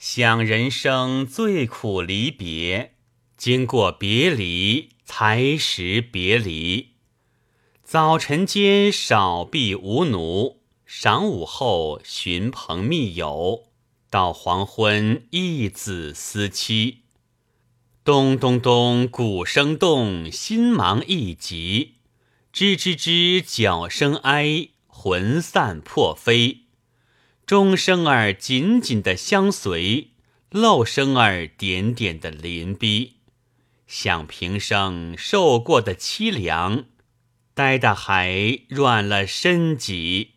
想人生最苦离别，经过别离才识别离。早晨间少婢无奴，晌午后寻朋觅友，到黄昏一子思妻。咚咚咚，鼓声动，心忙意急；吱吱吱，脚声哀，魂散魄飞。钟声儿紧紧的相随，漏声儿点点的临逼，想平生受过的凄凉，呆的还软了身脊。